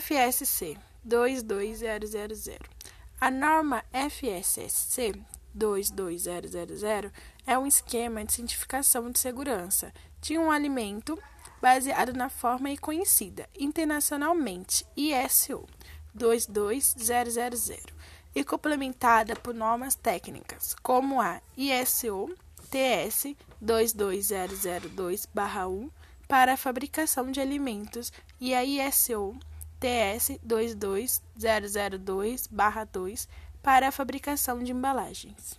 FSC 22000. A norma FSSC 22000 é um esquema de cientificação de segurança de um alimento baseado na forma e conhecida internacionalmente ISO 22000 e complementada por normas técnicas como a ISO TS 22002-1 para a fabricação de alimentos e a ISO TS 22002-2 para a fabricação de embalagens.